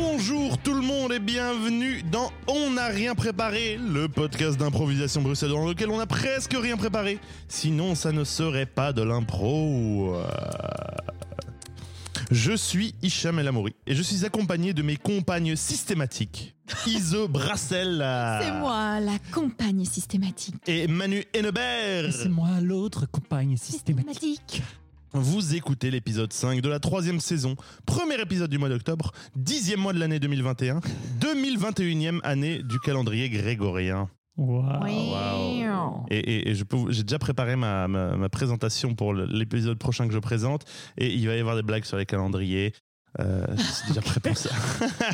Bonjour tout le monde et bienvenue dans On n'a rien préparé, le podcast d'improvisation bruxellois dans lequel on n'a presque rien préparé. Sinon, ça ne serait pas de l'impro. Euh. Je suis Hicham El Amouri et je suis accompagné de mes compagnes systématiques, Ise Brassel C'est moi, la compagne systématique. et Manu Hennebert. C'est moi l'autre compagne systématique. Vous écoutez l'épisode 5 de la troisième saison, premier épisode du mois d'octobre, dixième mois de l'année 2021, 2021e année du calendrier grégorien. Oui. Et, et- et je peux vous- j'ai déjà préparé ma, ma- ma présentation pour l'épisode prochain que je présente, et il va y avoir des blagues sur les calendriers. Euh, c'est déjà prêt pour ça.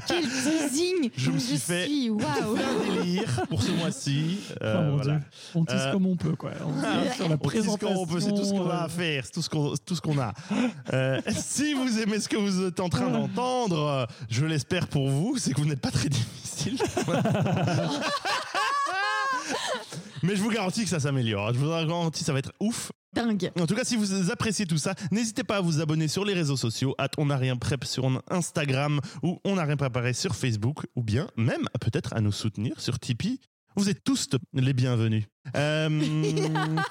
Quel teasing Je me suis fait- suis, Un délire pour ce mois-ci. Euh, Oh mon voilà. Dieu. On tisse Euh, comme on peut, quoi. On tisse sur la On tisse comme on peut, c'est tout ce qu'on a à présentation, faire, c'est tout ce qu'on tout ce qu'on a. Euh, si vous aimez ce que vous êtes en train d'entendre, euh, je l'espère pour vous, c'est que vous n'êtes pas très difficile. Mais je vous garantis que ça s'améliore. Je vous garantis que ça va être ouf. En tout cas, si vous appréciez tout ça, n'hésitez pas à vous abonner sur les réseaux sociaux, at on n'a rien prep sur Instagram ou on n'a rien préparé sur Facebook, ou bien même peut-être à nous soutenir sur Tipeee. Vous êtes tous les bienvenus. Euh,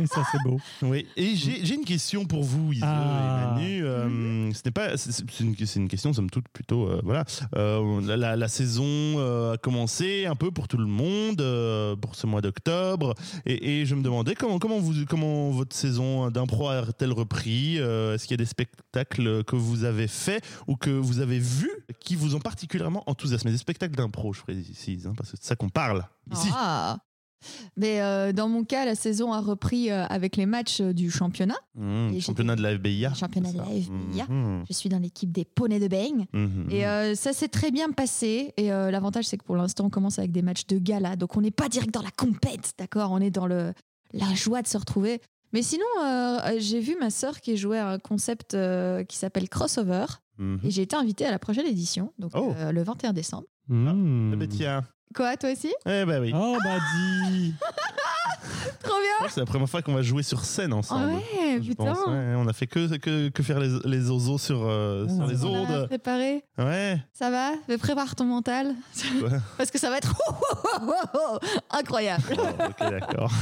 Et ça, c'est beau. oui, et j'ai j'ai une question pour vous, Ise Ah. et Manu. Euh, Ce n'est pas, c'est une, c'est une question somme toute plutôt, euh, voilà. Euh, la, la- la saison euh, a commencé un peu pour tout le monde euh, pour ce mois d'octobre, et, et je me demandais comment comment vous comment votre saison d'impro a-t-elle repris Euh, Est-ce qu'il y a des spectacles que vous avez faits ou que vous avez vus qui vous ont particulièrement enthousiasmé? Des spectacles d'impro, je précise, hein, parce que c'est de ça qu'on parle ici. Ah. Mais euh, dans mon cas, la saison a repris euh, avec les matchs euh, du championnat. Mmh, Et championnat de la FBIA. Championnat de la. FBIA. Mmh, Je suis dans l'équipe des poneys de beigne. mmh, Et mmh. ça s'est très bien passé. Et l'avantage, c'est que pour l'instant, on commence avec des matchs de gala. Donc, on n'est pas direct dans la compète, d'accord? On est dans le, la joie de se retrouver. Mais sinon, j'ai vu ma sœur qui jouait à un concept qui s'appelle Crossover. Et j'ai été invitée à la prochaine édition, donc Oh. le 21 décembre. Mmh. Eh ben tiens. Quoi, toi aussi? Eh ben oui. Oh, bah dis. Trop bien C'est la première fois qu'on va jouer sur scène Ah ensemble. ouais, je putain pense. Ouais, on a fait que, que, que faire les, les oiseaux sur, euh, sur Ouais. les On a ondes. préparé Ouais. Ça va? Mais Prépare ton mental. Ouais. Parce que ça va être incroyable. Oh, ok, d'accord.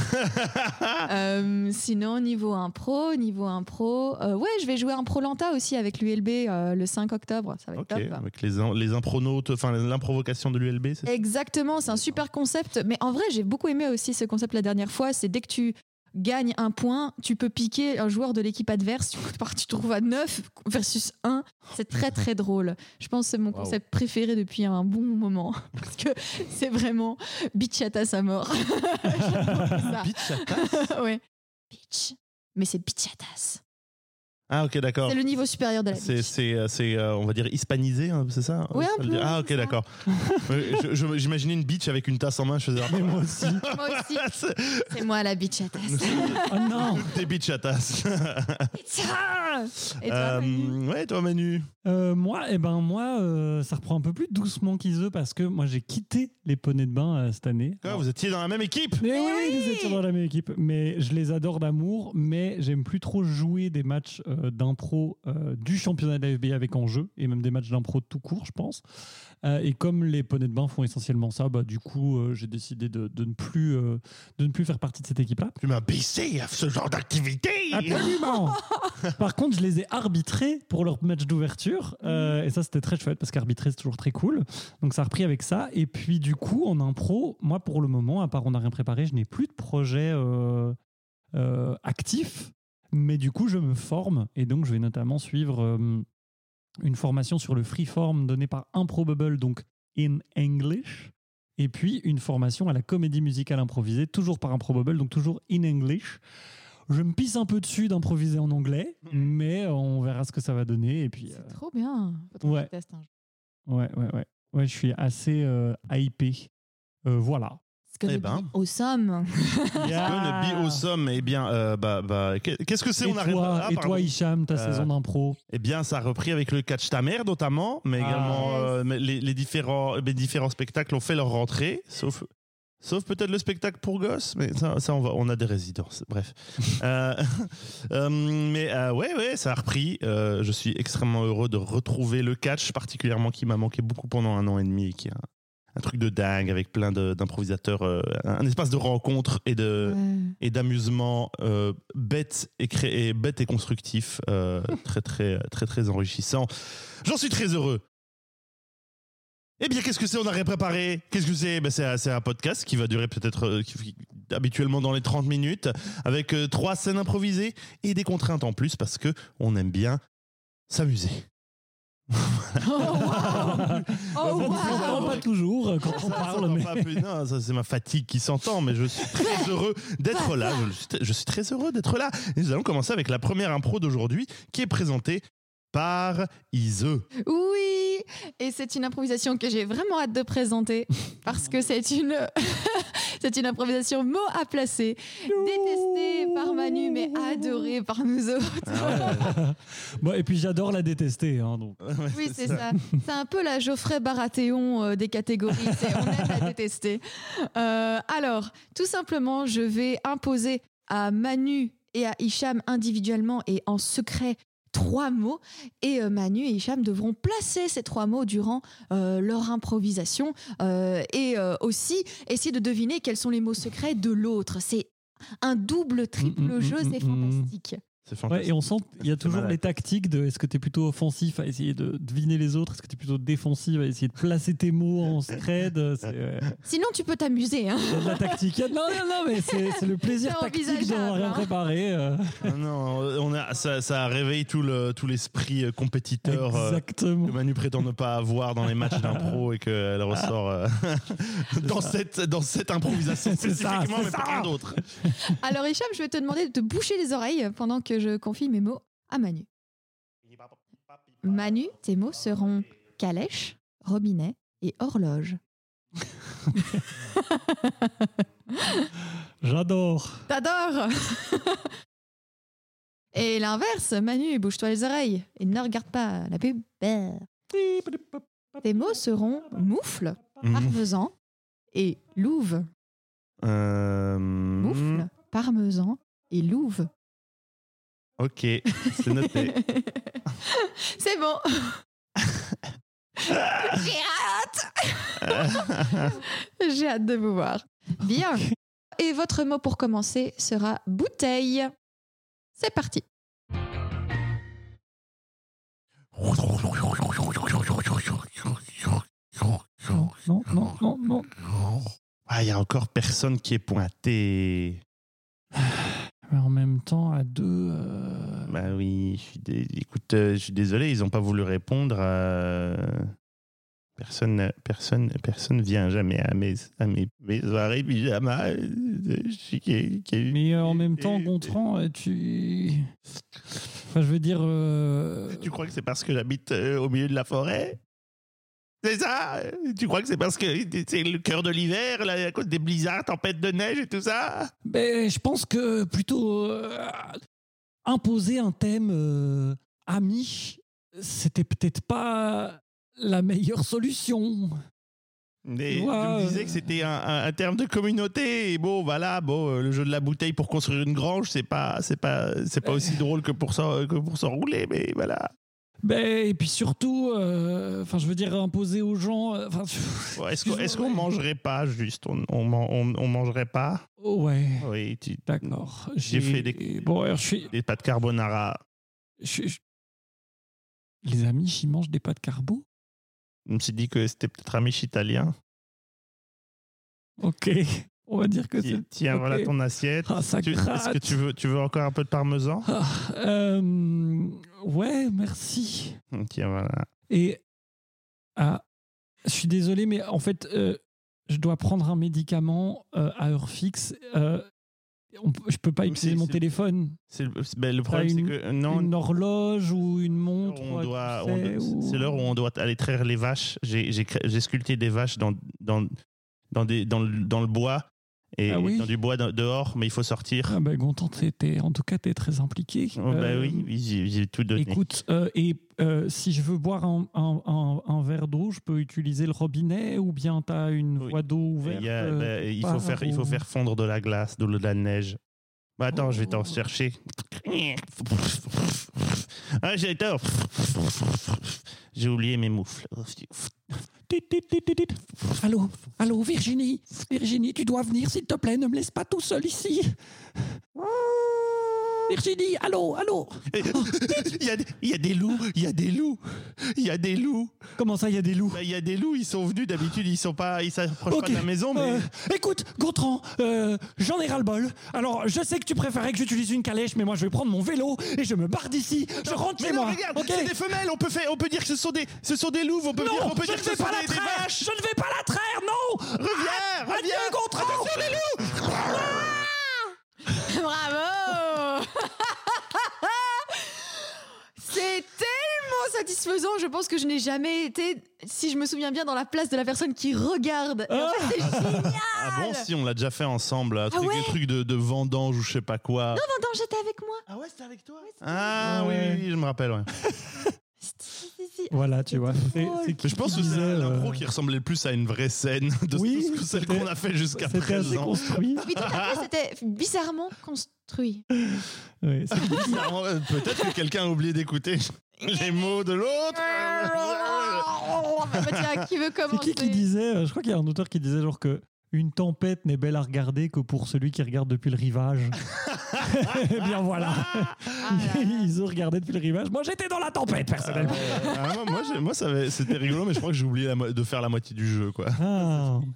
Euh, sinon, niveau impro, niveau impro, euh, ouais, je vais jouer impro lenta aussi avec l'ULB euh, le 5 octobre. Ça va être ok. top. Avec les, in- les impronautes, enfin l'improvocation de l'ULB, c'est ça? Exactement, c'est un super concept. Mais en vrai, j'ai beaucoup aimé aussi ce concept la dernière fois. C'est dès que tu gagnes un point, tu peux piquer un joueur de l'équipe adverse. Tu, tu te trouves à 9 versus 1. C'est très très drôle. Je pense que c'est mon Wow. concept préféré depuis un bon moment. Parce que c'est vraiment bitchatas à mort. J'adore ça. Bitch ouais. Bitch. Mais c'est bitchatas. Ah, ok, d'accord. C'est le niveau supérieur de la C'est, c'est, euh, c'est, euh, on va dire, hispanisé, hein, c'est ça Ouais, un Ça veut peu, Ah, ok, d'accord. Je- J'imaginais une bitch avec une tasse en main, je faisais. Mais moi aussi. Moi aussi, C'est- c'est moi la bitchatas. Oh non. Des bitch à tasse. Et toi, Euh, Manu ouais, toi, Manu. Euh, moi, eh ben, moi euh, ça reprend un peu plus doucement qu'ils eux parce que moi, j'ai quitté les poneys de bain euh, cette année. Quoi, vous étiez dans la même équipe Mais oui, oui nous étions dans la même équipe. Mais je les adore d'amour, mais j'aime plus trop jouer des matchs euh, d'impro euh, du championnat de la FBA avec enjeu, et même des matchs d'impro tout court, je pense. Euh, et comme les poneys de bain font essentiellement ça, bah, du coup, euh, j'ai décidé de, de ne plus, euh, de ne plus faire partie de cette équipe-là. Tu m'as baissé à ce genre d'activité Absolument Par contre, je les ai arbitrés pour leur match d'ouverture. euh, et ça, c'était très chouette parce qu'arbitrer, c'est toujours très cool. Donc, ça a repris avec ça. Et puis, du coup, en impro, moi, pour le moment, à part on n'a rien préparé, je n'ai plus de projet euh, euh, actif. Mais du coup, je me forme. Et donc, je vais notamment suivre euh, une formation sur le freeform donnée par Improbable, donc in English. Et puis, une formation à la comédie musicale improvisée, toujours par Improbable, donc toujours in English. Je me pisse un peu dessus d'improviser en anglais, mais on verra ce que ça va donner. Et puis, C'est trop bien. Faut ouais. euh, ouais, ouais, ouais. Ouais, je suis assez euh, hypé. Euh, voilà. Que Eh le ben. bi- au somme. Le bi au somme, eh bien, euh, bah, bah, qu'est- qu'est-ce que c'est Et On arrive Ah, et pardon. toi, Hicham, ta Euh, saison d'impro Eh bien, ça a repris avec le catch ta mère notamment, mais Ah. également euh, mais les, les différents, les différents spectacles ont fait leur rentrée, sauf Sauf peut-être le spectacle pour gosses, mais ça, ça, on, va, on a des résidences. Bref. Euh, euh, mais euh, ouais, ouais, ça a repris. Euh, je suis extrêmement heureux de retrouver le catch, particulièrement qui m'a manqué beaucoup pendant un an et demi, et qui est un, truc de dingue avec plein d'improvisateurs, euh, un espace de rencontre et de Ouais. et d'amusement euh, bête et créé, bête et constructif, euh, très très très très enrichissant. J'en suis très heureux. Eh bien, qu'est-ce que c'est? On n'a rien préparé. Qu'est-ce que c'est? Ben, c'est, un- podcast qui va durer peut-être euh, habituellement dans les 30 minutes, avec euh, trois scènes improvisées et des contraintes en plus parce que on aime bien s'amuser. Oh, wow. Oh, On wow. pas toujours quand on Ça parle, mais pas plus. Non, ça, c'est ma fatigue qui s'entend, mais je suis très heureux d'être là. Je suis, je suis très heureux d'être là. Et nous allons commencer avec la première impro d'aujourd'hui qui est présentée par Ise. Oui, et c'est une improvisation que j'ai vraiment hâte de présenter parce que c'est une, c'est une improvisation mot à placer, détestée par Manu mais adorée par nous autres. Ah Bon, et puis j'adore la détester. hein, donc. Oui, c'est ça. C'est un peu la Geoffrey Baratheon euh, des catégories. C'est- on aime la détester. Euh, alors, tout simplement, je vais imposer à Manu et à Hicham individuellement et en secret trois mots et euh, Manu et Hicham devront placer ces trois mots durant euh, leur improvisation euh, et aussi essayer de deviner quels sont les mots secrets de l'autre. C'est un double, triple Mm, mm, jeu, mm, c'est mm, mm. fantastique. C'est Ouais, fantastique. et on sent qu'il y a toujours malade. les tactiques de est-ce que tu es plutôt offensif à essayer de deviner les autres, est-ce que tu es plutôt défensif à essayer de placer tes mots en scred. C'est euh, Sinon, tu peux t'amuser. Hein. il y a de la tactique. Non, non, non, mais c'est le plaisir tactique de envisageable, rien hein. préparer. euh. Ah non, on a, ça, ça réveille tout le tout l'esprit euh, compétiteur euh, que Manu prétend ne pas avoir dans les matchs d'impro et qu'elle ressort euh, dans, cette, dans cette improvisation C'est ça, spécifiquement, c'est mais ça. pas rien d'autre. Alors Hicham, je vais te demander de te boucher les oreilles pendant que je confie mes mots à Manu. Manu, tes mots seront calèche, robinet et horloge. J'adore. T'adores Et l'inverse, Manu, bouge-toi les oreilles et ne regarde pas la pub. Tes mots seront moufle, Mhm. parmesan et louve. Euh, Moufle, parmesan et louve. Ok, c'est noté. C'est bon. J'ai hâte. J'ai hâte de vous voir. Bien. Et votre mot pour commencer sera bouteille. C'est parti. Non, non, non, non, non. Ah, il y a encore personne qui est pointé. Mais en même temps, à deux. euh, Bah oui, je suis dé- écoute, euh, je suis désolé, ils n'ont pas voulu répondre. à- Personne, personne, personne vient jamais à mes, à mes, mes soirées pyjama. Mais euh, en même temps, Gontran, tu. Enfin, je veux dire. euh, Tu crois que c'est parce que j'habite au milieu de la forêt? C'est ça Tu crois que c'est parce que c'est le cœur de l'hiver, à cause des blizzards, tempêtes de neige et tout ça? Ben, je pense que plutôt euh, imposer un thème euh, ami, c'était peut-être pas la meilleure solution. Mais Ouais, tu me disais euh, que c'était un, un- un terme de communauté. Et bon, voilà, bon, le jeu de la bouteille pour construire une grange, c'est pas, c'est pas, c'est pas aussi drôle que pour s'en, que pour s'enrouler, mais voilà. Ben, et puis surtout, euh, enfin, je veux dire, imposer aux gens. euh, Ouais, Est-ce qu'on, excuse-moi, mangerait pas juste on, on, man- on, on mangerait pas? Ouais, Oui, d'accord. J'ai fait des- Bon, alors, suis. des pâtes carbonara. je- je- Les amis, ils mangent des pâtes carbo? Je me suis dit que c'était peut-être un miche italien. Ok, on va dire que c'est. Tiens, voilà ton assiette. Ah, est-ce que tu veux, tu veux encore un peu de parmesan? Ah, euh, ouais, merci. Tiens, voilà. Et ah, je suis désolé, mais en fait, euh, je dois prendre un médicament euh, à heure fixe. On je peux pas utiliser mon téléphone. Le, ben, le problème, c'est que non, une horloge ou une montre. c'est l'heure où on doit aller traire les vaches. J'ai, sculpté des vaches dans, dans, dans, des, dans, le, dans le bois Et Ah oui dans du bois de- dehors, mais il faut sortir. Ah ben Gontran, t'es- en tout cas, t'es très impliqué. Oh, bah Euh, oui, j'ai tout donné. Écoute, euh, et euh, si je veux boire un, un- un- un verre d'eau, je peux utiliser le robinet ou bien tu as une Oui. voie d'eau ouverte a- bah, il faut faire, il faut faire fondre de la glace, de la neige. Bah, attends, je vais t'en Oh. chercher. Ah, j'ai oublié mes moufles. Allô, allô, Virginie, Virginie, tu dois venir, s'il te plaît, ne me laisse pas tout seul ici. Virginie, allô, allô. Il y, a, des- il y a des loups, il y a des loups, il y a des loups. Comment ça, il y a des loups? Bah, Il y a des loups, ils sont venus d'habitude, ils sont pas, ils s'approchent pas de la maison, mais Euh, écoute, Gontran, euh, j'en ai ras-le-bol. Alors, je sais que tu préférais que j'utilise une calèche, mais moi, je vais prendre mon vélo et je me barre d'ici. Je rentre Mais chez non, moi. regarde, ok? c'est des femelles. On peut faire, on peut dire que ce sont des, ce sont des louves. On peut dire, Non, on peut je dire ne que ce vais sont pas la des, des traire. vaches. Je ne vais pas la traire, non. Reviens, Adieu, reviens. Gontran. Bravo C'est tellement satisfaisant. Je pense que je n'ai jamais été, si je me souviens bien, dans la place de la personne qui regarde. Et en fait, c'est génial. Ah bon, si on l'a déjà fait ensemble, un truc, ouais? des trucs de, de vendange ou je sais pas quoi. Non, non, j'étais avec moi. Ah ouais, c'était avec toi? Ah oui, Ouais. oui, oui, je me rappelle. Ouais. Voilà, tu vois. C'est- c'est je pense que c'est disait, l'impro euh, qui ressemblait le plus à une vraie scène de Oui, ce que- celle qu'on a fait jusqu'à présent. construit. Oui, tout à fait, c'était bizarrement construit. C'est- Bizarrement, euh, Peut-être que quelqu'un a oublié d'écouter les mots de l'autre. Tiens, qui veut C'est commencer qui qui disait euh, Je crois qu'il y a un auteur qui disait genre que une tempête n'est belle à regarder que pour celui qui regarde depuis le rivage. Eh bien voilà, Ah ils ont regardé depuis le rivage. Moi j'étais dans la tempête personnellement. Ah, moi, moi, j'ai- moi, ça avait- c'était rigolo, mais je crois que j'ai oublié la mo- de faire la moitié du jeu. quoi. Ah.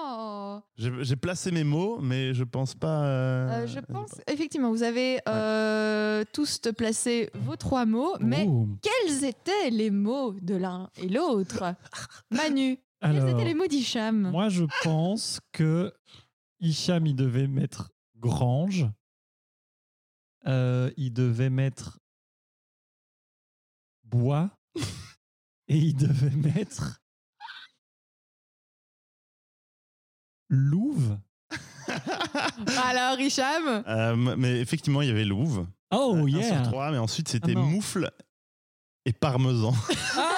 Oh. J'ai j'ai placé mes mots, mais je pense pas. euh, Euh, je pense, effectivement, vous avez euh, tous placé vos trois mots, mais Oh. quels étaient les mots de l'un et l'autre? Manu, quels Alors, étaient les mots d'Hicham? moi je pense que Hicham il devait mettre grange, Euh, il devait mettre bois et il devait mettre louve. Alors, Hicham? Euh, mais effectivement, il y avait Louve. Oh un yeah sur trois, mais ensuite c'était Ah non. Moufle et Parmesan. Ah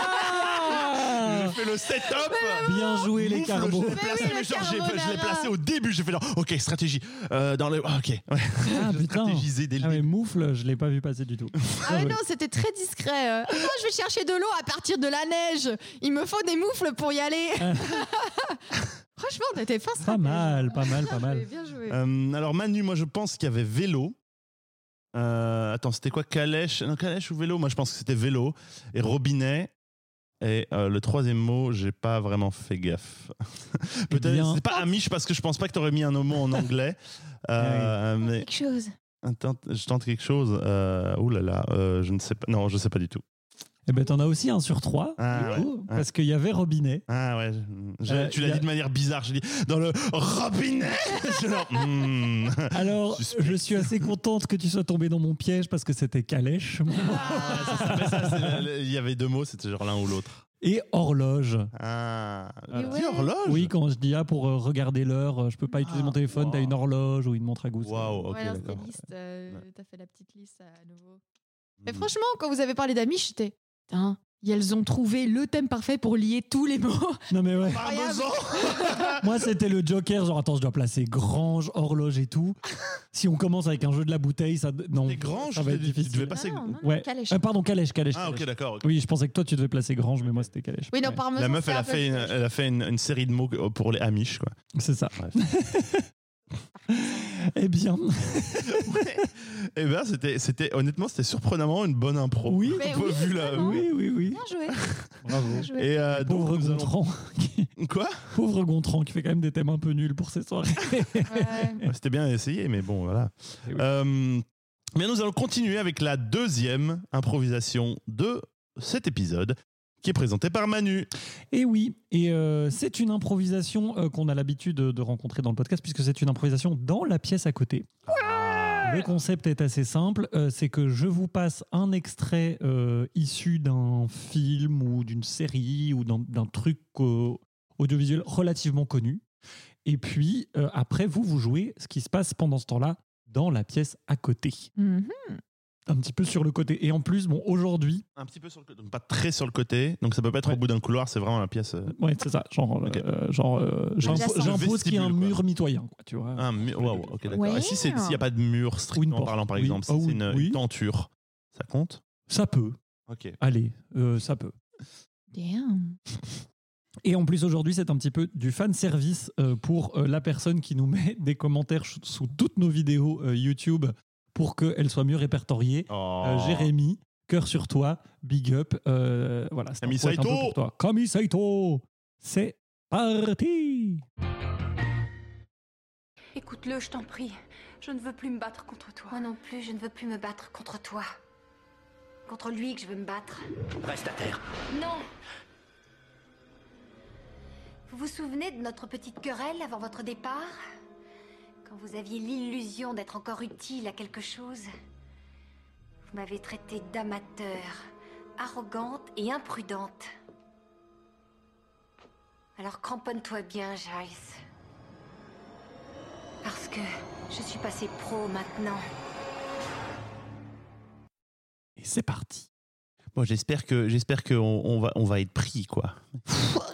fait le setup. Bien joué les carbeaux. Je l'ai placé, oui, mais le genre, j'ai- je l'ai carbonara. placé au début. J'ai fait genre, ok, stratégie. Euh, dans le, ah, ok. Ouais. Ah J'ai putain stratégisé dès le Ah mais début. moufle, je l'ai pas vu passer du tout. Ah mais non, c'était très discret. euh. Ah non, je vais chercher de l'eau à partir de la neige. Il me faut des moufles pour y aller. Ah. Franchement, t'étais fin Pas stratège. mal, pas mal, pas mal. joué, Bien joué. Euh, alors Manu, moi je pense qu'il y avait vélo. Euh, attends, c'était quoi? Calèche? Non, calèche ou vélo? Moi je pense que c'était vélo. Et robinet. Et euh, le troisième mot, j'ai pas vraiment fait gaffe. Peut-être Eh bien- c'est pas amiche parce que je pense pas que t'aurais mis un mot en anglais. Euh, mais Quelque chose. attends, je tente quelque chose. Euh, ouh là là, euh, je ne sais pas. Non, je sais pas du tout. Eh ben t'en as aussi un sur trois. Ah du coup, Parce qu'il y avait robinet. Ah ouais, je- Euh, tu l'as a- dit de manière bizarre. J'ai dit dans le robinet. Genre, hmm. Alors, Suspect. je suis assez contente que tu sois tombé dans mon piège parce que c'était calèche Ah, mais Il y avait deux mots, c'était genre l'un ou l'autre. et horloge. Ah, dis ouais. horloge Oui, quand je dis ah pour euh, regarder l'heure, euh, je peux pas utiliser mon téléphone, wow. t'as une horloge ou une montre à gousset. Waouh, ok, ouais, euh, T'as fait la petite liste à nouveau. Hmm. franchement, quand vous avez parlé d'Amish, j'étais. Putain, elles ont trouvé le thème parfait pour lier tous les mots. Non mais ouais. Parmesan Moi c'était le joker, genre attends je dois placer grange, horloge et tout. Si on commence avec un jeu de la bouteille, ça non. Les granges, ça va être tu devais difficile. passer- Ah non, non, Ouais. calèche. Euh, pardon, calèche, calèche. Ah, ok, d'accord. Oui, je pensais que toi tu devais placer grange, mais moi c'était calèche. Oui, non, Ouais. parmesan. La meuf, elle a fait, une, calèche. elle a fait une, une série de mots pour les Amish, quoi. C'est ça. Eh bien, Eh ben, c'était, c'était, honnêtement, c'était surprenamment une bonne impro. Oui. Mais oui, vu la- oui, oui, oui. Bien joué. Bravo. Bien joué. Et euh, donc, Pauvre Gontran. qui- Quoi? Pauvre Gontran qui fait quand même des thèmes un peu nuls pour ses soirées. Ouais. Ouais, C'était bien essayé, mais bon, voilà. Eh oui. Euh, bien, nous allons continuer avec la deuxième improvisation de cet épisode, qui est présentée par Manu. Et oui, et euh, c'est une improvisation euh, qu'on a l'habitude de, de rencontrer dans le podcast, puisque c'est une improvisation dans la pièce à côté. Le concept est assez simple, euh, c'est que je vous passe un extrait euh, issu d'un film ou d'une série ou d'un truc euh, audiovisuel relativement connu. Et puis, euh, après, vous, vous jouez ce qui se passe pendant ce temps-là dans la pièce à côté. Mhm. Un petit peu sur le côté. Et en plus, bon, aujourd'hui, Un petit peu sur le côté, donc pas très sur le côté. Donc ça peut pas être Ouais. au bout d'un couloir, c'est vraiment la pièce. euh, ouais, c'est ça. Genre, Ok. euh, genre euh, j'impose qu'il y ait un mur mitoyen, quoi, tu vois. Un mur. Waouh, ok, d'accord. Ouais. Et si c'est- s'il n'y a pas de mur strictement porte. parlant, par Oui. exemple, si Ah c'est oui, une, oui. une tenture, ça compte? Ça peut. Ok. Allez, euh, ça peut. Damn. Et en plus, aujourd'hui, c'est un petit peu du fan service euh, pour euh, la personne qui nous met des commentaires sous toutes nos vidéos euh, YouTube pour qu'elles soient mieux répertoriées. Oh. Euh, Jérémy, cœur sur toi, big up. euh, voilà, c'est un peu pour toi. Kami Saito C'est parti Écoute-le, je t'en prie. Je ne veux plus me battre contre toi. Moi non plus, je ne veux plus me battre contre toi. Contre lui que je veux me battre. Reste à terre. Non Vous vous souvenez de notre petite querelle avant votre départ? Quand vous aviez l'illusion d'être encore utile à quelque chose Vous m'avez traité d'amateur, arrogante et imprudente. Alors cramponne-toi bien, Giles. Parce que je suis passé pro maintenant. Et c'est parti. Bon, j'espère que j'espère qu'on on va on va être pris quoi.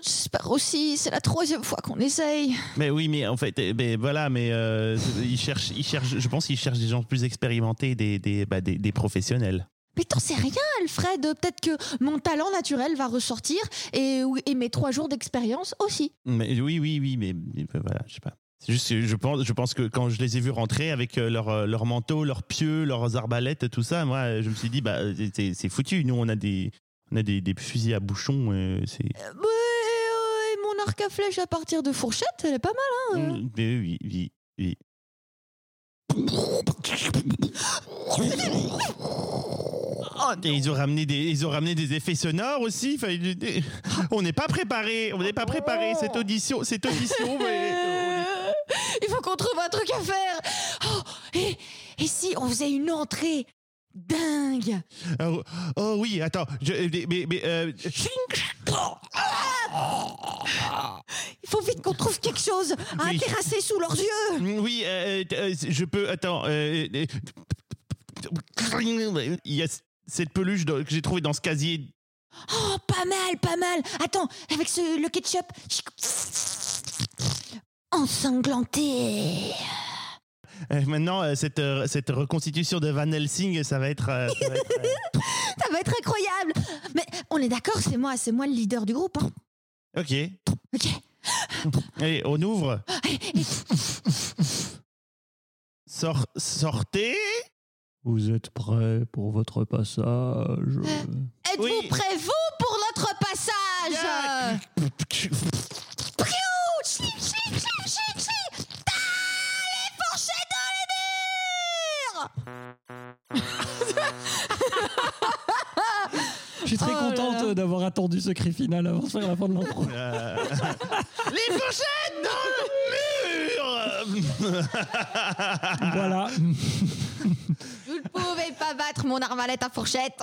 J'espère aussi, c'est la troisième fois qu'on essaye. Mais oui, mais en fait, ben, voilà, mais euh, ils cherchent, ils cherchent, je pense qu'ils cherchent des gens plus expérimentés, des des, bah, des, des professionnels. Mais t'en sais rien, Alfred. Peut-être que mon talent naturel va ressortir et, et mes trois jours d'expérience aussi. Mais oui, oui, oui, mais, mais voilà, je sais pas. C'est juste, que je pense, je pense que quand je les ai vus rentrer avec euh, leur, euh, leur manteau, leurs pieux, leurs arbalètes, tout ça, moi, je me suis dit, bah, c'est c'est foutu. Nous, on a des, on a des, des fusils à bouchon. euh, c'est. Euh, ouais, mon arc à flèche à partir de fourchette, elle est pas mal. Hein Mm, mais oui, oui, oui. Oh, et ils ont ramené des, ils ont ramené des effets sonores aussi. Enfin, on n'est pas préparé, on n'est pas préparé cette audition, cette audition. mais qu'on trouve un truc à faire. Oh, et, et si on faisait une entrée dingue? Oh, oh oui, attends, je, mais, mais, euh, Il faut vite qu'on trouve quelque chose à Oui. terrasser sous leurs yeux. oui, euh, euh, je peux, attends. il y a cette peluche que j'ai trouvée dans ce casier. Oh, pas mal, pas mal. Attends, avec ce, le ketchup. Ensanglanté. Euh, maintenant, euh, cette, euh, cette reconstitution de Van Helsing, ça va être. euh, ça va être, Ça va être incroyable. Mais on est d'accord, c'est moi, c'est moi le leader du groupe. Hein. Ok. Ok. Allez, on ouvre. Sortez. Vous êtes prêts pour votre passage? Êtes-vous Oui. prêts, vous, pour notre passage? Yeah. Je suis très Oh contente d'avoir attendu ce cri final avant de faire la fin de l'intro. Euh, Les fourchettes dans le mur voilà. Vous ne pouvez pas battre mon arbalète à fourchette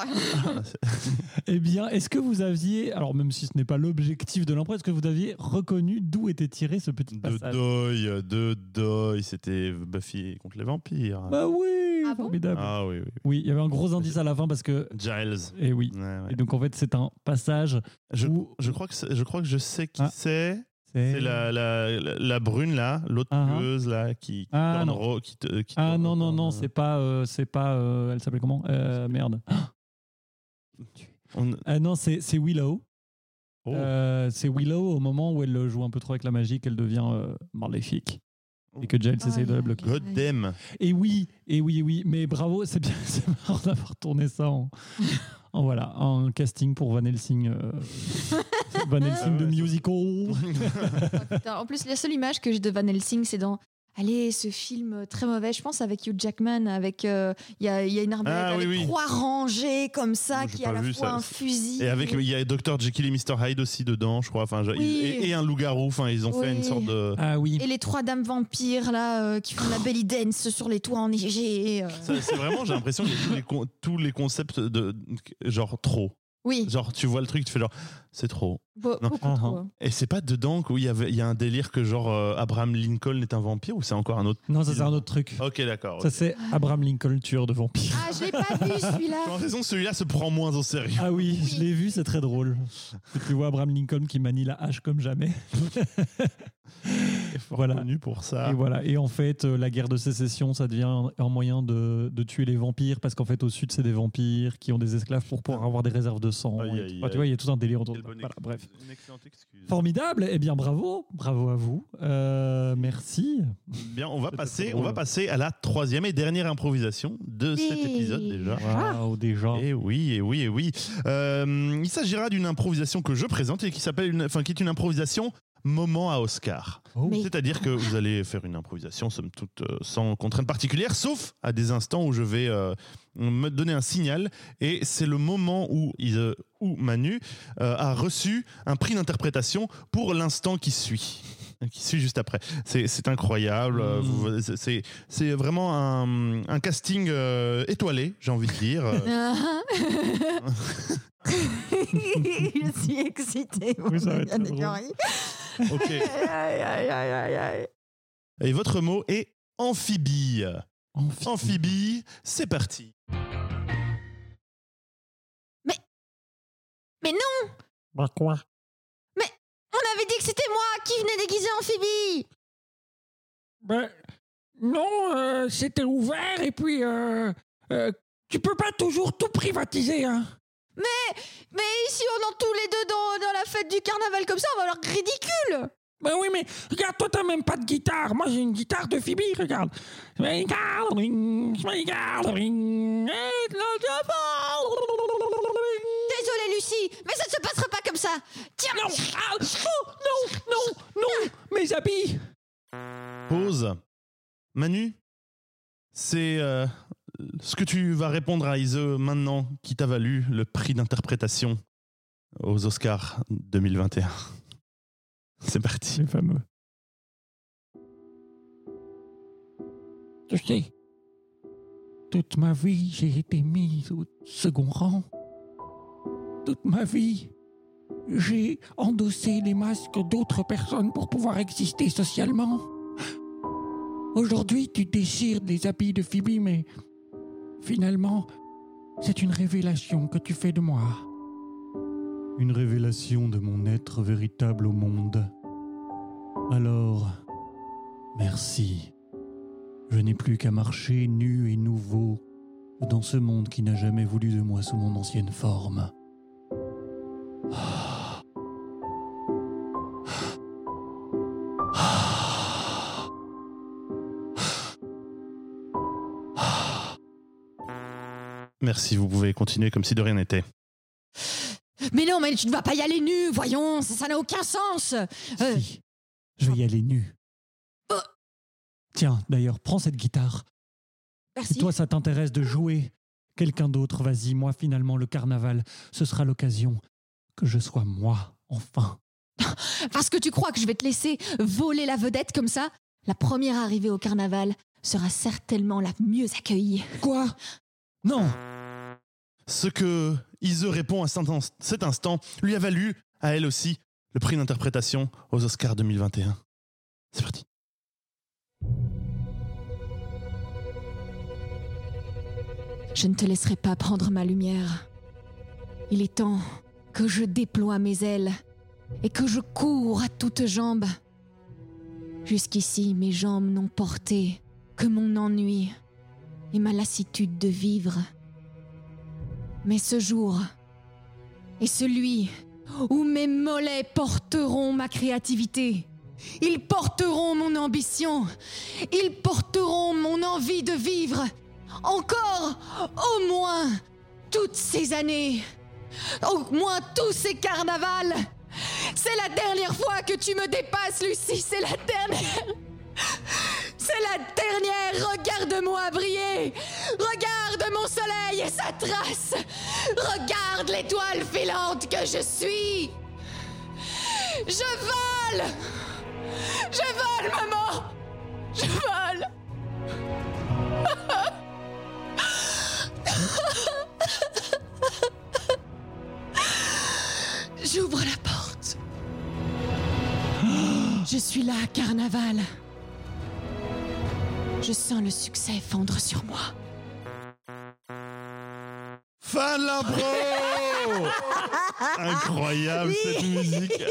Eh bien, est-ce que vous aviez, alors même si ce n'est pas l'objectif de l'impro, est-ce que vous aviez reconnu d'où était tiré ce petit De passage de deuil, c'était Buffy contre les vampires. Bah oui, Ah bon? formidable. Ah oui, oui. Oui, il y avait un gros indice à la fin parce que, Giles. et oui. Ouais, ouais. Et donc en fait, c'est un passage Je, où je crois que c'est- je crois que je sais qui Ah. c'est. C'est la, la, la, la brune là, l'autre Ah, ah. tueuse là qui, qui Ah, tourne non. ro- qui te- qui Ah tourne- non non non, c'est pas, euh, c'est pas, euh, elle s'appelle comment? Euh, Merde. On- Ah non, c'est Willow. Oh. Euh, c'est Willow au moment où elle joue un peu trop avec la magie, qu'elle devient euh, maléfique. Et que Giles essaye de la bloquer. God damn. Et oui, et oui, et oui, mais bravo, c'est bien, c'est marrant d'avoir tourné ça en, en voilà, en casting pour Van Helsing, euh, Van Helsing Ah de ouais, musical. Putain, En plus, la seule image que j'ai de Van Helsing, c'est dans. Allez, ce film très mauvais, je pense, avec Hugh Jackman, avec. euh, Il y, a, il y a une arbalète Ah, oui, avec oui. trois rangées comme ça, qui a à la fois ça. un fusil. Et avec il y a Dr Jekyll et Mr Hyde aussi dedans, je crois. Enfin, Oui. et, et un loup-garou. Enfin, ils ont fait une sorte de. Ah oui, Et les trois dames vampires, là, euh, qui font la belly dance sur les toits enneigés. euh. C'est vraiment, j'ai l'impression qu'il y a tous les, con- tous les concepts de genre trop. Oui, Genre, tu vois le truc, tu fais genre, c'est trop. Be- Non. beaucoup Uh-huh. trop. hein. Et c'est pas dedans qu'il y, avait- il y a un délire que genre euh, Abraham Lincoln est un vampire ou c'est encore un autre Non, ça c'est un autre truc. Ok, d'accord. Ça c'est Abraham Lincoln, tueur de vampires. Ah, je l'ai pas vu celui-là. Tu as raison, celui-là se prend moins au sérieux. Ah oui, je l'ai vu, c'est très drôle. Tu vois Abraham Lincoln qui manie la hache comme jamais. Il est fort Voilà. connu pour ça. Et voilà. Et en fait, euh, la guerre de sécession, ça devient un, moyen de, de tuer les vampires parce qu'en fait, au sud, c'est des vampires qui ont des esclaves pour pouvoir avoir des réserves de sang. Aïe, Et aïe, tout. Enfin, tu vois, il y a tout un délire autour de bonne Voilà, bref. Une excellente excuse. Formidable. Eh bien, bravo. Bravo à vous. Euh, merci. Bien, on va passer, on va passer à la troisième et dernière improvisation de cet Et- épisode déjà. Waouh, déjà. Et oui, et oui, et oui. Euh, il s'agira d'une improvisation que je présente et qui s'appelle, une- enfin, qui est une improvisation moment à Oscar. Oh. Mais- C'est-à-dire que vous allez faire une improvisation, somme toute, euh, sans contrainte particulière, sauf à des instants où je vais euh, me donner un signal. Et c'est le moment où, il, euh, où Manu euh, a reçu un prix d'interprétation pour l'instant qui suit. Qui suit juste après. C'est incroyable. euh, Mm. vous- c'est- vraiment un, un casting euh, étoilé, j'ai envie de dire. Je suis excitée. Oui, ça va être drôle. Ok. Aïe, aïe, aïe, aïe, aïe. Et votre mot est amphibie. Amphi- Amphibie, c'est parti. Mais non, Bah quoi? On avait dit que c'était moi qui venais déguisé en Phoebe. Ben, non, euh, c'était ouvert et puis euh, euh, tu peux pas toujours tout privatiser, hein. Mais si on entre tous les deux dans, dans la fête du carnaval comme ça, on va avoir ridicule. Ben oui, mais regarde, toi t'as même pas de guitare. Moi j'ai une guitare de Phoebe, regarde. Le Désolée Lucie, mais ça ne se passera pas comme ça. Tiens, Non, ah, oh, non, non, non, mes habits. Pause. Manu, c'est euh, ce que tu vas répondre à Ise maintenant qui t'a valu le prix d'interprétation aux Oscars 2021. C'est parti. C'est fameux. Tu sais, toute ma vie, j'ai été mise au second rang. Toute ma vie, j'ai endossé les masques d'autres personnes pour pouvoir exister socialement. Aujourd'hui, tu déchires les habits de Phoebe, mais finalement, c'est une révélation que tu fais de moi. Une révélation de mon être véritable au monde. Alors, merci. Je n'ai plus qu'à marcher nu et nouveau dans ce monde qui n'a jamais voulu de moi sous mon ancienne forme. Merci, vous pouvez continuer comme si de rien n'était. mais non, mais tu ne vas pas y aller nu, voyons, ça n'a aucun sens. Euh, Si, je vais y aller nu. Oh. Tiens, d'ailleurs, prends cette guitare. merci. Si toi, ça t'intéresse de jouer quelqu'un d'autre, vas-y, moi, finalement, le carnaval, ce sera l'occasion que je sois moi, enfin. Parce que tu crois que je vais te laisser voler la vedette comme ça? La première arrivée au carnaval sera certainement la mieux accueillie. Quoi? Non Ce que Ise répond à cet instant- lui a valu, à elle aussi, le prix d'interprétation aux Oscars 2021. C'est parti. Je ne te laisserai pas prendre ma lumière. Il est temps que je déploie mes ailes et que je cours à toutes jambes. Jusqu'ici, mes jambes n'ont porté que mon ennui et ma lassitude de vivre. Mais ce jour est celui où mes mollets porteront ma créativité. Ils porteront mon ambition. Ils porteront mon envie de vivre. Encore, au moins, toutes ces années. Au moins tous ces carnavals. C'est la dernière fois que tu me dépasses, Lucie. C'est la dernière. C'est la dernière. Regarde-moi briller. De mon soleil et sa trace. Regarde l'étoile filante que je suis. Je vole. Je vole, maman. Je vole. J'ouvre la porte. Je suis là, carnaval. Je sens le succès fondre sur moi. Fin de l'impro Incroyable cette musique.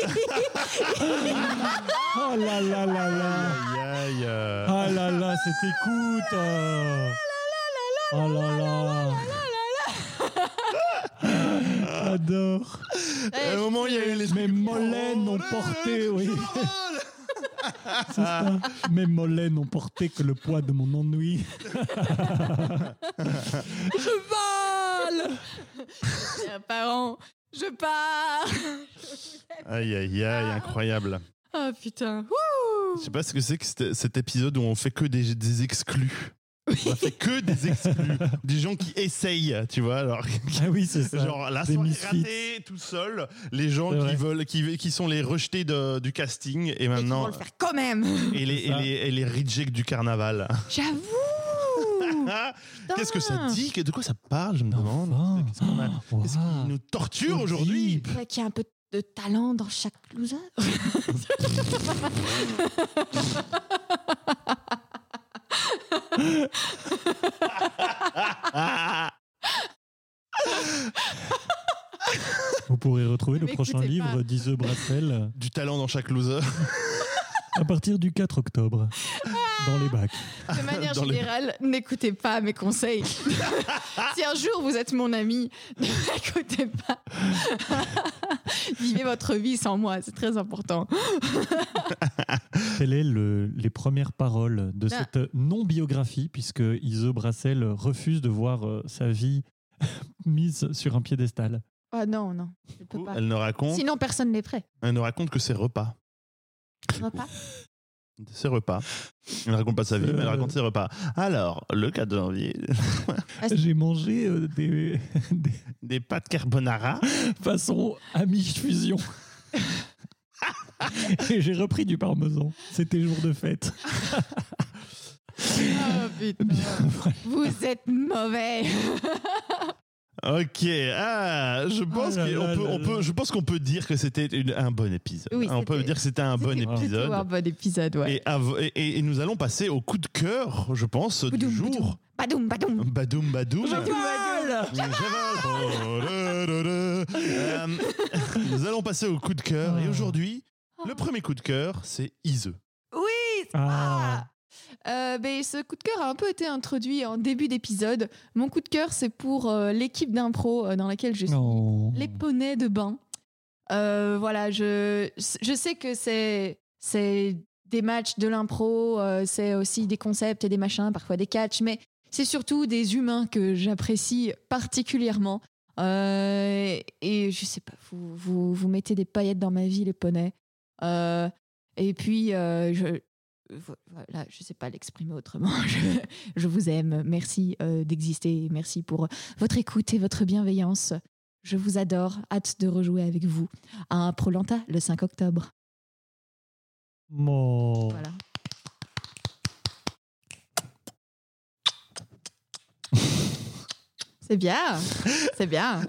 Oh là là là là euh. Ah là là, cette écoute euh. Oh là là J'adore À un moment, il y a eu les Mes mollets n'ont porté, oui. Ça. Mes mollets n'ont porté que le poids de mon ennui. Parents, je pars Aïe aïe aïe, incroyable. Oh putain Wouh Je sais pas ce que c'est que cet- épisode où on fait que des, des exclus. On a fait que des exclus. des gens qui essayent, tu vois. Alors, Ah oui, c'est ça. genre la soirée ratée tout seul, les gens C'est qui vrai. veulent, qui, qui sont les rejetés de- du casting et Et qui vont maintenant le faire quand même et les, C'est et ça. les, et les rejects du carnaval. J'avoue Ah, Qu'est-ce que ça dit De quoi ça parle Je me demande. Enfin. Qu'est-ce qu'on a- qu'est-ce qui wow. nous torture aujourd'hui. Ouais, Qu'il y a un peu de talent dans chaque loser. Vous pourrez retrouver le Mais prochain écoutez livre pas. d'Ise Brassel Du talent dans chaque loser. à partir du 4 octobre dans les bacs. De manière Dans les- générale, n'écoutez pas mes conseils. si un jour vous êtes mon ami, n'écoutez pas. Vivez votre vie sans moi, c'est très important. Quelles sont le- les premières paroles de Ah. cette non-biographie, puisque Ise Brassel refuse de voir euh, sa vie mise sur un piédestal? Ah non, non, je peux pas. Elle ne raconte, Sinon, personne n'est prêt. elle ne raconte que ses repas. Repas? Ses repas. Elle ne raconte pas sa vie, Euh. mais elle raconte ses repas. Alors, le 4 janvier, J'ai mangé euh, des, des des pâtes carbonara. façons Amish Fusion. Et j'ai repris du parmesan. C'était jour de fête. Oh putain. Vous êtes mauvais. Ok, ah, je pense Oh là qu'on peut, on je pense qu'on peut dire que c'était un bon épisode. Oui, on peut dire que c'était un bon épisode. un bon épisode, ouais. Et, av- et- et- et nous allons passer au coup de cœur, je pense, Boudoum, du jour. Badoum, badoum. Badoum, badoum. Badoum, badoum. Euh, nous allons passer au coup de cœur. Et Oh. aujourd'hui, le premier coup de cœur, c'est Ise. Oui Ah. Euh, ben, ce coup de cœur a un peu été introduit en début d'épisode. Mon coup de cœur, c'est pour euh, l'équipe d'impro euh, dans laquelle je suis. Non. Les poneys de bain. Voilà, je, je sais que c'est c'est des matchs de l'impro, c'est aussi des concepts et des machins, parfois des catchs, mais c'est surtout des humains que j'apprécie particulièrement. Et je sais pas, vous, vous, vous mettez des paillettes dans ma vie, les poneys. Et puis, je, voilà, je sais pas l'exprimer autrement. Je, je vous aime. Merci euh, d'exister. Merci pour votre écoute et votre bienveillance. Je vous adore. Hâte de rejouer avec vous à un Prolanta le 5 octobre. Voilà. C'est bien, c'est bien.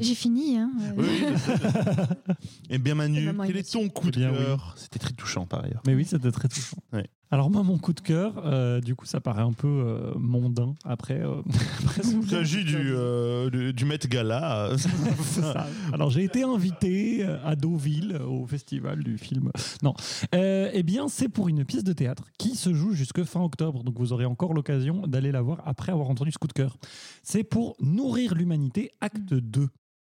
J'ai fini. Hein. Oui, sais. Eh bien, Manu, Vraiment quel est ton coup de oui. cœur? C'était très touchant par ailleurs. Mais oui, c'était très touchant. Ouais. Alors moi, mon coup de cœur, euh, du coup, ça paraît un peu euh, mondain après. euh, après Il s'agit du, euh, du, du Met Gala. ça. Alors j'ai été invité à Deauville au festival du film. Non, eh bien c'est pour une pièce de théâtre qui se joue jusque fin octobre. Donc vous aurez encore l'occasion d'aller la voir après avoir entendu ce coup de cœur. C'est pour Nourrir l'humanité, acte 2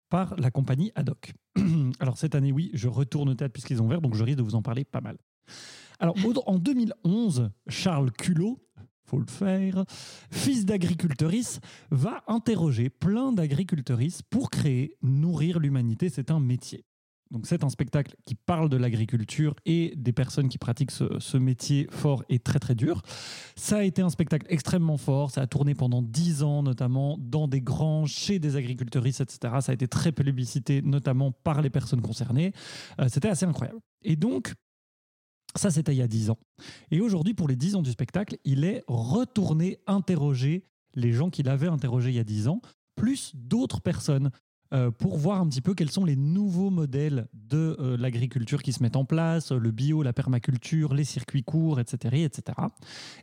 par la compagnie Haddock. Alors cette année, oui, je retourne au théâtre puisqu'ils ont ouvert, donc je risque de vous en parler pas mal. Alors en 2011, Charles Culot, faut le faire, fils d'agricultrice, va interroger plein d'agricultrices pour créer Nourrir l'humanité. C'est un métier. Donc c'est un spectacle qui parle de l'agriculture et des personnes qui pratiquent ce, métier fort et très très dur. Ça a été un spectacle extrêmement fort. Ça a tourné pendant dix ans, notamment dans des granges, chez des agricultrices, etc. Ça a été très plébiscité, notamment par les personnes concernées. Euh, C'était assez incroyable. Et donc, ça, c'était il y a 10 ans. Et aujourd'hui, pour les 10 ans du spectacle, il est retourné interroger les gens qu'il avait interrogés il y a 10 ans, plus d'autres personnes. euh, pour voir un petit peu quels sont les nouveaux modèles de euh, l'agriculture qui se mettent en place, le bio, la permaculture, les circuits courts, etc. etc.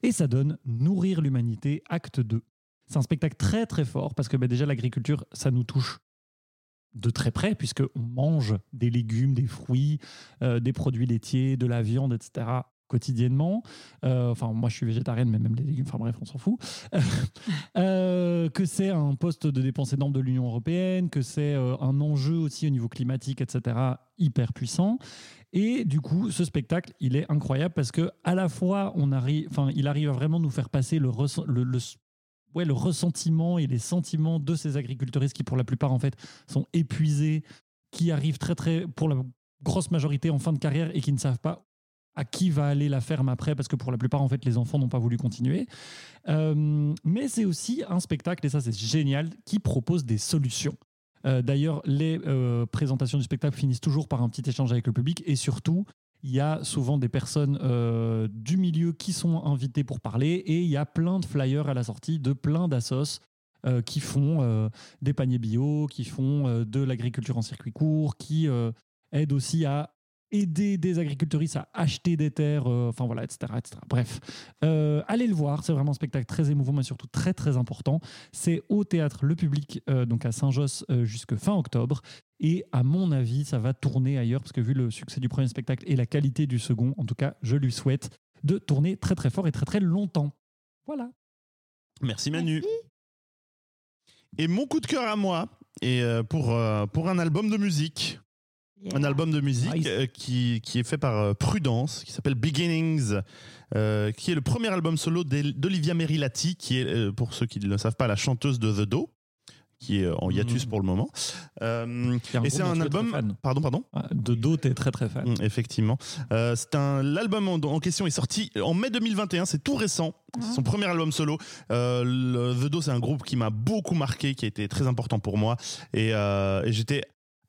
Et ça donne Nourrir l'humanité, acte 2. C'est un spectacle très très fort parce que bah, déjà l'agriculture, ça nous touche de très près puisque on mange des légumes, des fruits, euh, des produits laitiers, de la viande, etc quotidiennement. Euh, enfin, moi, je suis végétarienne, mais même les légumes, enfin bref, on s'en fout. Euh, que c'est un poste de dépense énorme de l'Union européenne, que c'est un enjeu aussi au niveau climatique, etc., hyper puissant. Et du coup, ce spectacle, il est incroyable parce que à la fois, on arrive, enfin, il arrive à vraiment nous faire passer le, le, le- ouais, le ressentiment et les sentiments de ces agriculteuristes qui, pour la plupart, en fait, sont épuisés, qui arrivent très, très, pour la grosse majorité, en fin de carrière et qui ne savent pas à qui va aller la ferme après, parce que pour la plupart, en fait, les enfants n'ont pas voulu continuer. Euh, mais c'est aussi un spectacle, et ça c'est génial, qui propose des solutions. Euh, D'ailleurs, les euh, présentations du spectacle finissent toujours par un petit échange avec le public, et surtout, il y a souvent des personnes euh, du milieu qui sont invitées pour parler, et il y a plein de flyers à la sortie de plein d'assos euh, qui font euh, des paniers bio, qui font de l'agriculture en circuit court, qui aident aussi à aider des agriculteuristes à acheter des terres, euh, enfin voilà, etc., etc. Bref, Euh, allez le voir, c'est vraiment un spectacle très émouvant, mais surtout très très important. C'est au théâtre Le Public, euh, donc à Saint-Josse, euh, jusque fin octobre. Et à mon avis, ça va tourner ailleurs, parce que vu le succès du premier spectacle et la qualité du second, en tout cas, je lui souhaite de tourner très très fort et très très longtemps. Voilà. Merci Manu. Merci. Et mon coup de cœur à moi, et pour, pour un album de musique. Yeah. Un album de musique Nice. euh, qui, qui est fait par euh, Prudence, qui s'appelle Beginnings, euh, qui est le premier album solo d'Olivia Merilati, qui est, pour ceux qui ne le savent pas, la chanteuse de The Do, qui est en hiatus Mhm. pour le moment. Euh, et c'est un album. Pardon, pardon. Ah, De dos, t'es très très fan. Mm, Effectivement. Euh, c'est un l'album en, en question est sorti en mai 2021. C'est tout récent. C'est son premier album solo. Euh, le- The Do, c'est un groupe qui m'a beaucoup marqué, qui a été très important pour moi. Et, euh, et j'étais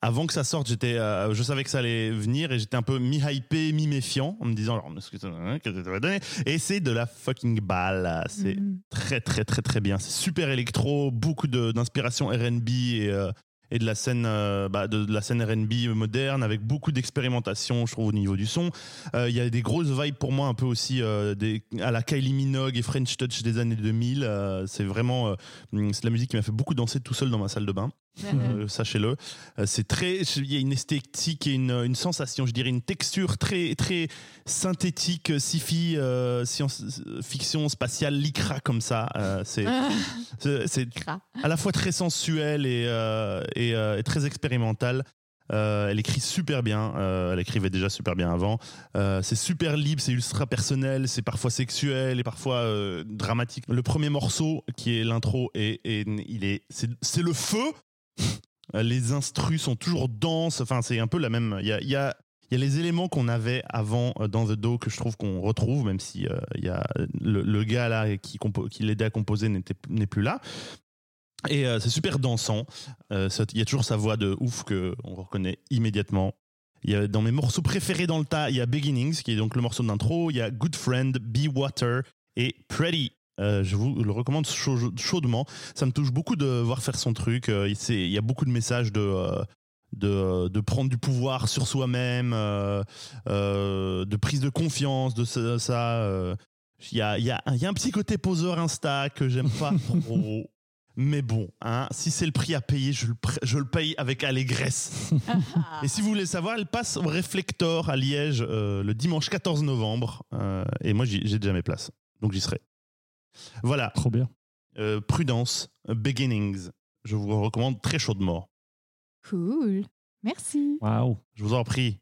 avant que ça sorte, j'étais, euh, je savais que ça allait venir et j'étais un peu mi-hypé, mi-méfiant en me disant alors qu'est-ce que ça, hein, qu'est-ce que ça va donner? Et c'est de la fucking balle. C'est Mhm. très très très très bien. C'est super électro, beaucoup d'inspiration R&B et, euh, et de la scène euh, bah, de, de la scène R&B moderne avec beaucoup d'expérimentation, je trouve au niveau du son. Il y a des grosses vibes pour moi un peu aussi des, à la Kylie Minogue et French Touch des années 2000. Euh, c'est vraiment euh, c'est la musique qui m'a fait beaucoup danser tout seul dans ma salle de bain. Euh, sachez-le. Euh, c'est très, il y a une esthétique et une, une sensation, je dirais une texture très très synthétique, euh, sci-fi, euh, science fiction spatiale, lycra comme ça. C'est c'est- à la fois très sensuel et, et, et très expérimental. Euh, elle écrit super bien. euh, elle écrivait déjà super bien avant. Euh, c'est super libre, c'est ultra personnel, c'est parfois sexuel et parfois dramatique. Le premier morceau, qui est l'intro, et, et il est, c'est le feu. Euh, Les instrus sont toujours denses. Enfin, c'est un peu la même. Il y a, les éléments qu'on avait avant euh, dans The Do que je trouve qu'on retrouve, même si euh, le, gars là qui, l'aidait à composer n'est plus là. Et c'est super dansant. Il y a toujours sa voix de ouf que on reconnaît immédiatement. Y a, dans mes morceaux préférés dans le tas, il y a Beginnings, qui est donc le morceau d'intro. Il y a Good Friend, Be Water et Pretty. Euh, je vous le recommande chau- chaudement. Ça me touche beaucoup de voir faire son truc. Euh, il y a beaucoup de messages de, euh, de, de prendre du pouvoir sur soi-même, euh, euh, de prise de confiance, de ça. ça, euh. Il y, a, il y, a, il y a un petit côté poseur Insta que j'aime pas trop. Mais bon, hein, si c'est le prix à payer, je le, je le paye avec allégresse. et si vous voulez savoir, elle passe au Reflector à Liège euh, le dimanche 14 novembre. Euh, et moi, j'ai déjà mes places. Donc j'y serai. Voilà, Trop bien. euh, Prudence, Beginnings. Je vous recommande très chaudement. Cool. Merci. Waouh. Je vous en prie.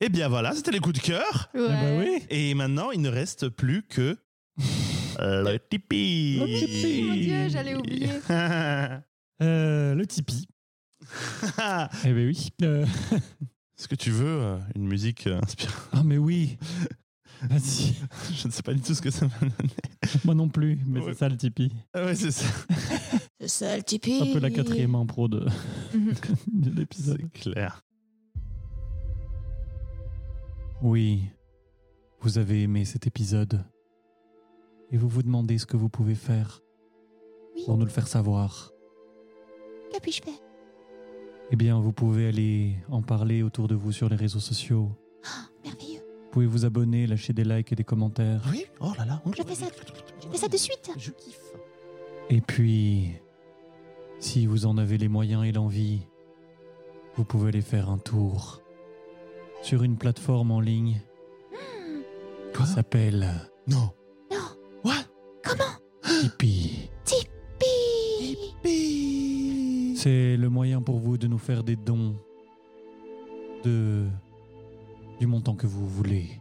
Et bien voilà, c'était les coups de cœur. Eh ben oui. Et maintenant, il ne reste plus que euh, le Tipeee. Le Tipeee. Mon Dieu, j'allais oublier. Euh, le Tipeee. Eh ben oui. Euh, Est-ce que tu veux euh, une musique inspirante? Ah mais oui. Vas-y. Je ne sais pas du tout ce que ça va donner. Moi non plus, mais Ouais. c'est ça le Tipeee. Ah ouais, c'est ça. C'est ça le Tipeee. Un peu la quatrième impro de, de l'épisode. C'est clair. Oui, vous avez aimé cet épisode. Et vous vous demandez ce que vous pouvez faire Oui. pour nous le faire savoir. Que puis-je faire eh bien, vous pouvez aller en parler autour de vous sur les réseaux sociaux. Vous pouvez vous abonner, lâcher des likes et des commentaires. Oui, oh là là. Je fais ça. Je fais ça de suite. Je kiffe. Et puis, si vous en avez les moyens et l'envie, vous pouvez aller faire un tour sur une plateforme en ligne Quoi qui s'appelle Non. Non. What? Comment? Tipeee. Tipeee. C'est le moyen pour vous de nous faire des dons de du montant que vous voulez.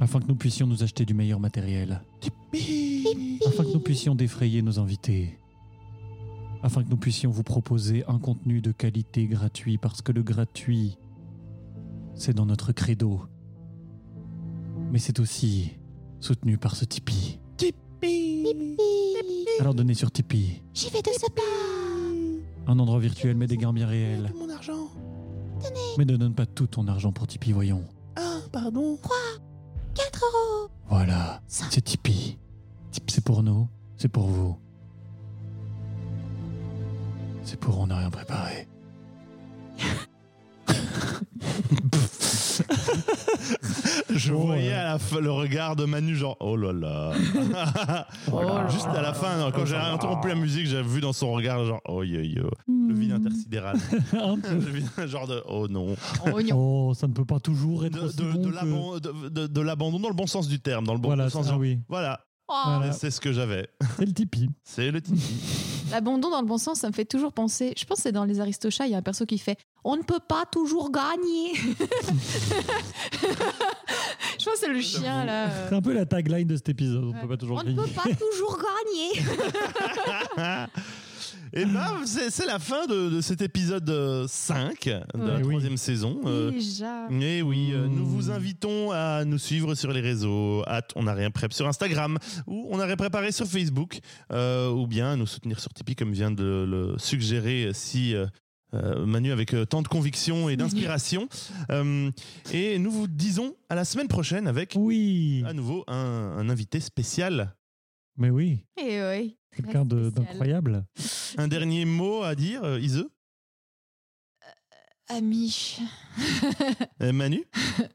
Afin que nous puissions nous acheter du meilleur matériel. Afin que nous puissions défrayer nos invités. Afin que nous puissions vous proposer un contenu de qualité gratuit parce que le gratuit, c'est dans notre credo. Mais c'est aussi soutenu par ce Tipeee. Alors donnez sur Tipeee. J'y vais de ce pas. Un endroit virtuel mais des gains bien réels. Mais ne donne pas tout ton argent pour Tipeee, voyons. Ah, pardon. 4 euros. Voilà, Cinq. c'est Tipeee. C'est pour nous, c'est pour vous. C'est pour on n'a rien préparé. Je Bon, voyais à la fin le regard de Manu, genre, oh là là. Juste à la fin, quand j'ai interrompu la musique, j'ai vu dans son regard, genre, oh yo yo. Le vide intersidéral. Le vide- genre de, oh non. Oh, ça ne peut pas toujours être De, aussi de- bon de que- l'abandon de, de- de l'abandon dans le bon sens du terme, dans le bon Voilà, sens ça, genre, oui. Voilà, Oh. Voilà. c'est ce que j'avais. C'est le Tipeee. C'est le Tipeee. L'abandon dans le bon sens, ça me fait toujours penser. Je pense que c'est dans les Aristochats, il y a un perso qui fait On ne peut pas toujours gagner. Je pense que c'est le chien là. C'est un peu la tagline de cet épisode. On Ouais. peut pas toujours On ne gagner. peut pas toujours gagner. Et ben, c'est c'est la fin de, de cet épisode euh, 5 de la troisième saison. Euh, Déjà. Et oui, euh, nous Mmh. vous invitons à nous suivre sur les réseaux, at on n'a rien prep sur Instagram, ou on a rien préparé sur Facebook, euh, ou bien à nous soutenir sur Tipeee comme vient de le suggérer si euh, Manu avec euh, tant de conviction et d'inspiration. Euh, et nous vous disons à la semaine prochaine avec Oui, à nouveau un, un invité spécial. mais oui, Et oui. quelqu'un de- d'incroyable. Un dernier mot à dire, euh, Ise? Ami. Euh, Manu?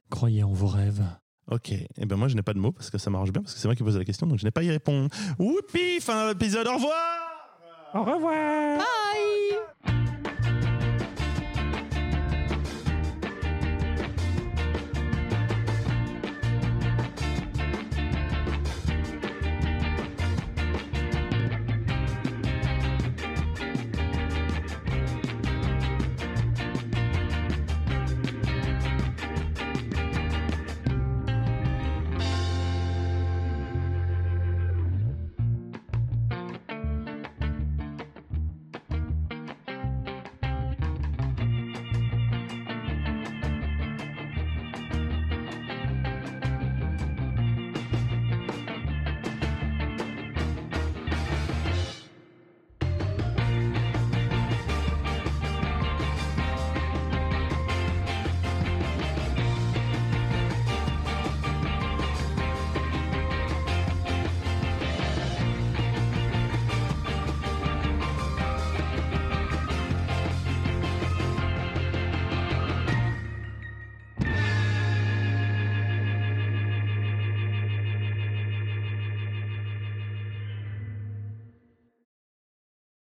Croyez en vos rêves. Ok, et ben moi je n'ai pas de mots parce que ça marche bien, parce que c'est moi qui pose la question, donc je n'ai pas à y répondre. Oupi, fin de l'épisode, au revoir Au revoir Bye.